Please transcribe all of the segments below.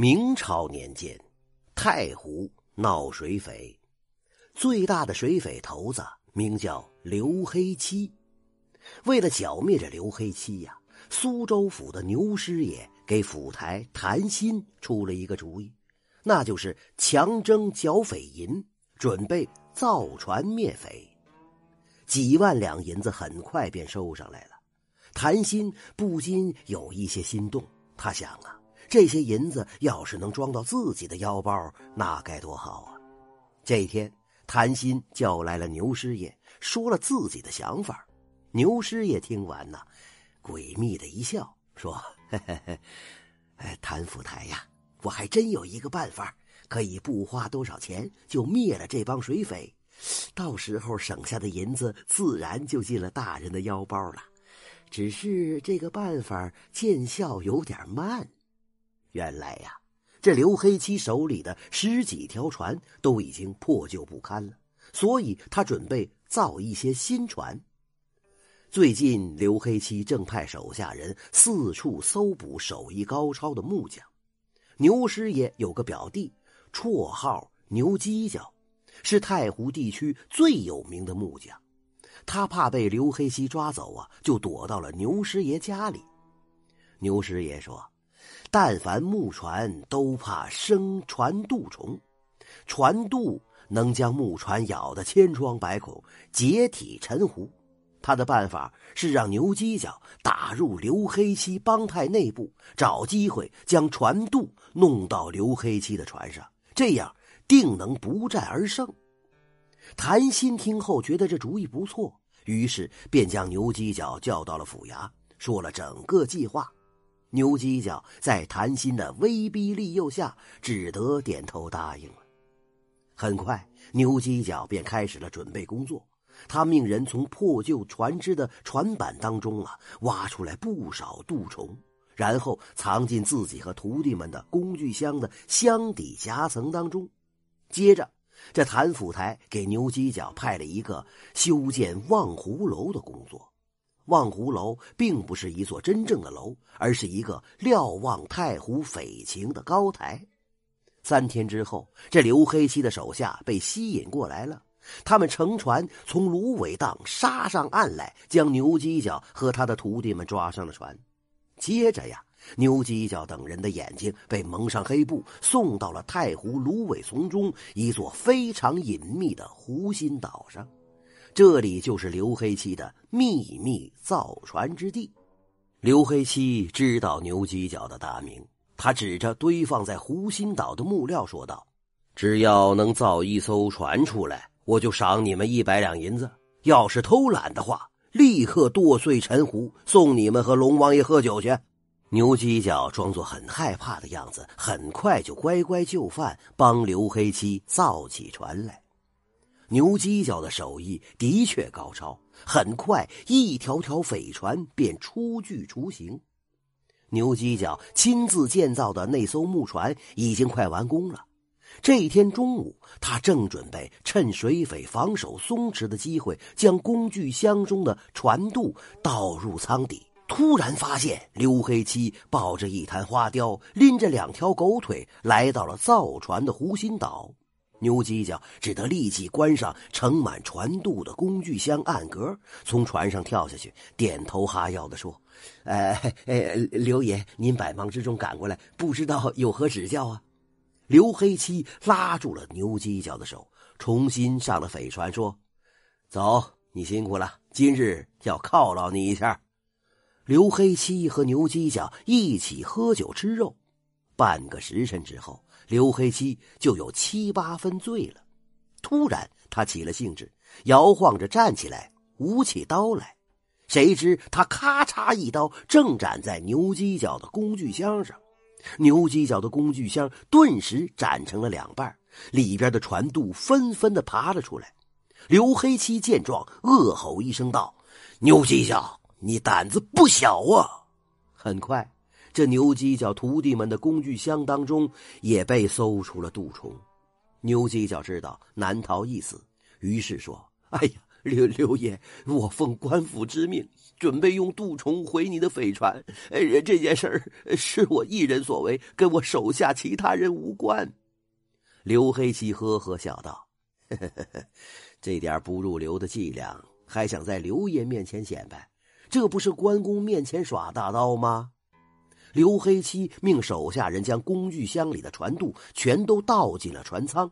明朝年间，太湖闹水匪，最大的水匪头子名叫刘黑七。为了剿灭这刘黑七呀，苏州府的牛师爷给府台谭鑫出了一个主意，那就是强征剿匪银，准备造船灭匪。几万两银子很快便收上来了，谭鑫不禁有一些心动，他想啊。这些银子要是能装到自己的腰包，那该多好啊！这天，谭鑫叫来了牛师爷，说了自己的想法。牛师爷听完呢，诡秘的一笑，说：“嘿嘿嘿，哎，谭府台呀，我还真有一个办法，可以不花多少钱就灭了这帮水匪，到时候省下的银子自然就进了大人的腰包了。只是这个办法见效有点慢。”原来呀，这刘黑七手里的十几条船都已经破旧不堪了，所以他准备造一些新船。最近，刘黑七正派手下人四处搜捕手艺高超的木匠。牛师爷有个表弟，绰号牛犄角，是太湖地区最有名的木匠。他怕被刘黑七抓走啊，就躲到了牛师爷家里。牛师爷说。但凡木船都怕生船渡虫，船渡能将木船咬得千疮百孔，解体沉湖。他的办法是让牛犄角打入刘黑七帮派内部，找机会将船渡弄到刘黑七的船上，这样定能不战而胜。谭鑫听后觉得这主意不错，于是便将牛犄角叫到了府衙，说了整个计划。牛犄角在谭鑫的威逼利诱下，只得点头答应了。很快，牛犄角便开始了准备工作。他命人从破旧船只的船板当中啊，挖出来不少蠹虫，然后藏进自己和徒弟们的工具箱的箱底夹层当中。接着，这谭府台给牛犄角派了一个修建望湖楼的工作。望湖楼并不是一座真正的楼，而是一个瞭望太湖匪情的高台。三天之后，这刘黑七的手下被吸引过来了，他们乘船从芦苇荡杀上岸来，将牛犄角和他的徒弟们抓上了船。接着呀，牛犄角等人的眼睛被蒙上黑布，送到了太湖芦苇丛中一座非常隐秘的湖心岛上。这里就是刘黑七的秘密造船之地。刘黑七知道牛犄角的大名，他指着堆放在湖心岛的木料说道：“只要能造一艘船出来，我就赏你们一百两银子；要是偷懒的话，立刻剁碎沉湖，送你们和龙王爷喝酒去。”牛犄角装作很害怕的样子，很快就乖乖就范，帮刘黑七造起船来。牛犄角的手艺的确高超，很快一条条匪船便初具雏形。牛犄角亲自建造的那艘木船已经快完工了。这一天中午，他正准备趁水匪防守松弛的机会，将工具箱中的船肚倒入舱底，突然发现刘黑七抱着一坛花雕，拎着两条狗腿，来到了造船的湖心岛。牛犄角只得立即关上盛满船肚的工具箱暗格，从船上跳下去，点头哈腰的说：“哎哎，刘爷，您百忙之中赶过来，不知道有何指教啊？”刘黑七拉住了牛犄角的手，重新上了匪船，说：“走，你辛苦了，今日要犒劳你一下。”刘黑七和牛犄角一起喝酒吃肉，半个时辰之后。刘黑七就有七八分醉了，突然他起了兴致，摇晃着站起来，舞起刀来。谁知他咔嚓一刀，正斩在牛犄角的工具箱上，牛犄角的工具箱顿时斩成了两半，里边的船肚纷纷的爬了出来。刘黑七见状，恶吼一声道：“牛犄角，你胆子不小啊！”很快。这牛犄角徒弟们的工具箱当中也被搜出了蠹虫，牛犄角知道难逃一死，于是说：“哎呀，刘刘爷，我奉官府之命，准备用杜虫毁你的匪船。这件事儿是我一人所为，跟我手下其他人无关。刘黑七呵呵笑道：“呵呵呵呵这点不入流的伎俩，还想在刘爷面前显摆？这不是关公面前耍大刀吗？”刘黑七命手下人将工具箱里的船渡全都倒进了船舱。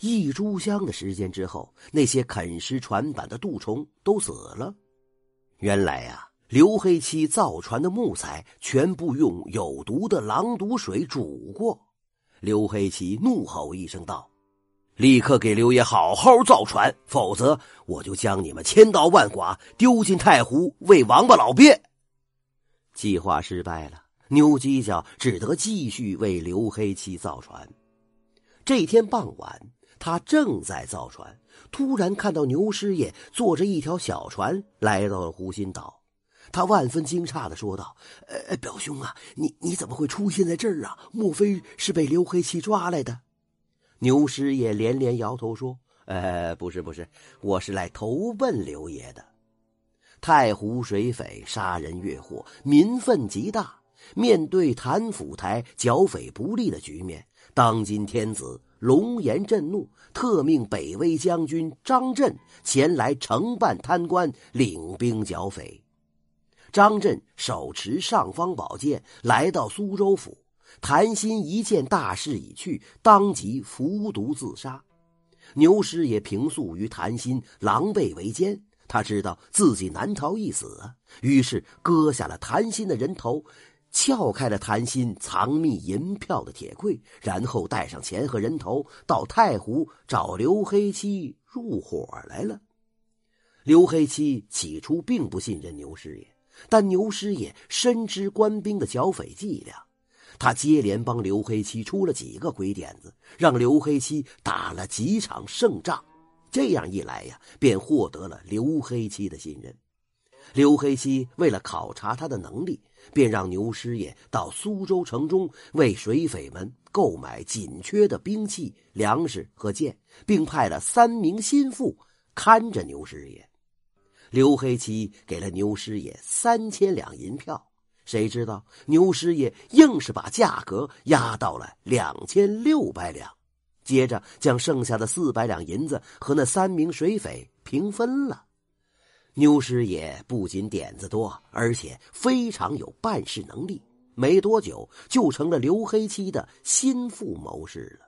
一炷香的时间之后，那些啃食船板的蠹虫都死了。原来呀，刘黑七造船的木材全部用有毒的狼毒水煮过。刘黑七怒吼一声道：“立刻给刘爷好好造船，否则我就将你们千刀万剐，丢进太湖喂王八老鳖。”计划失败了，牛犄角只得继续为刘黑七造船。这天傍晚，他正在造船，突然看到牛师爷坐着一条小船来到了湖心岛。他万分惊诧的说道：“呃，表兄啊，你你怎么会出现在这儿啊？莫非是被刘黑七抓来的？”牛师爷连连摇头说：“呃，不是，不是，我是来投奔刘爷的。”太湖水匪杀人越货，民愤极大。面对谭府台剿匪不利的局面，当今天子龙颜震怒，特命北魏将军张震前来承办贪官，领兵剿匪。张震手持尚方宝剑来到苏州府，谭鑫一见大势已去，当即服毒自杀。牛师也平素与谭鑫狼狈为奸，他知道自己难逃一死，于是割下了谭鑫的人头。撬开了谭鑫藏匿银票的铁柜，然后带上钱和人头到太湖找刘黑七入伙来了。刘黑七起初并不信任牛师爷，但牛师爷深知官兵的剿匪伎俩，他接连帮刘黑七出了几个鬼点子，让刘黑七打了几场胜仗。这样一来呀，便获得了刘黑七的信任。刘黑七为了考察他的能力。便让牛师爷到苏州城中为水匪们购买紧缺的兵器、粮食和剑，并派了三名心腹看着牛师爷。刘黑七给了牛师爷三千两银票，谁知道牛师爷硬是把价格压到了两千六百两，接着将剩下的四百两银子和那三名水匪平分了。牛师爷不仅点子多，而且非常有办事能力。没多久，就成了刘黑七的心腹谋士了。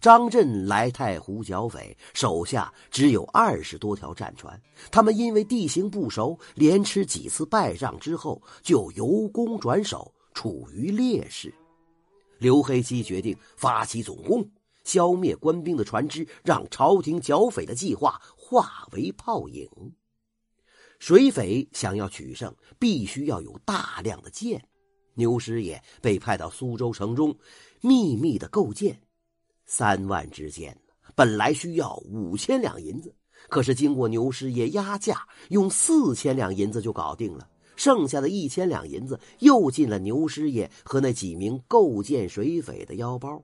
张震来太湖剿匪，手下只有二十多条战船。他们因为地形不熟，连吃几次败仗之后，就由攻转守，处于劣势。刘黑七决定发起总攻，消灭官兵的船只，让朝廷剿匪的计划化为泡影。水匪想要取胜，必须要有大量的剑。牛师爷被派到苏州城中，秘密的构建三万支箭，本来需要五千两银子，可是经过牛师爷压价，用四千两银子就搞定了。剩下的一千两银子又进了牛师爷和那几名构建水匪的腰包。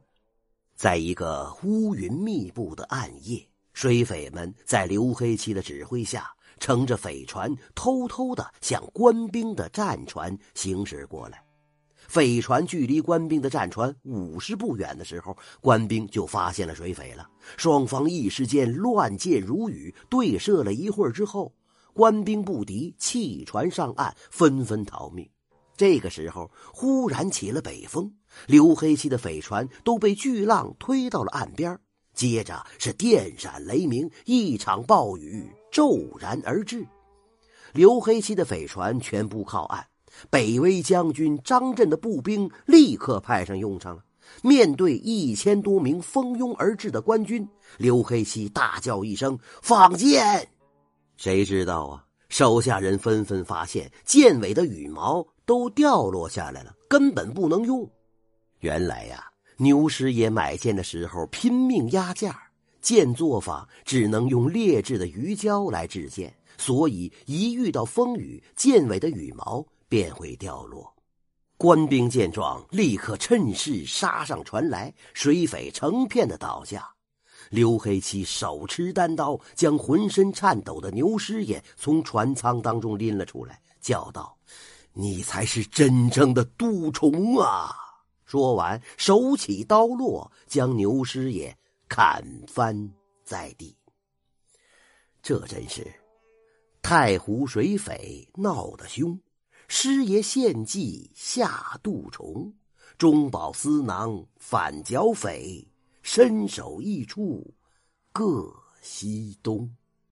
在一个乌云密布的暗夜，水匪们在刘黑七的指挥下。乘着匪船，偷偷的向官兵的战船行驶过来。匪船距离官兵的战船五十步远的时候，官兵就发现了水匪了。双方一时间乱箭如雨，对射了一会儿之后，官兵不敌，弃船上岸，纷纷逃命。这个时候，忽然起了北风，刘黑七的匪船都被巨浪推到了岸边。接着是电闪雷鸣，一场暴雨骤然而至。刘黑七的匪船全部靠岸，北威将军张震的步兵立刻派上用场了。面对一千多名蜂拥而至的官军，刘黑七大叫一声：“放箭！”谁知道啊？手下人纷纷发现箭尾的羽毛都掉落下来了，根本不能用。原来呀。牛师爷买剑的时候拼命压价，剑作坊只能用劣质的鱼胶来制剑，所以一遇到风雨，剑尾的羽毛便会掉落。官兵见状，立刻趁势杀上船来，水匪成片的倒下。刘黑七手持单刀，将浑身颤抖的牛师爷从船舱当中拎了出来，叫道：“你才是真正的杜虫啊！”说完，手起刀落，将牛师爷砍翻在地。这真是太湖水匪闹得凶，师爷献计下杜虫，中饱私囊反剿匪。身首异处，各西东。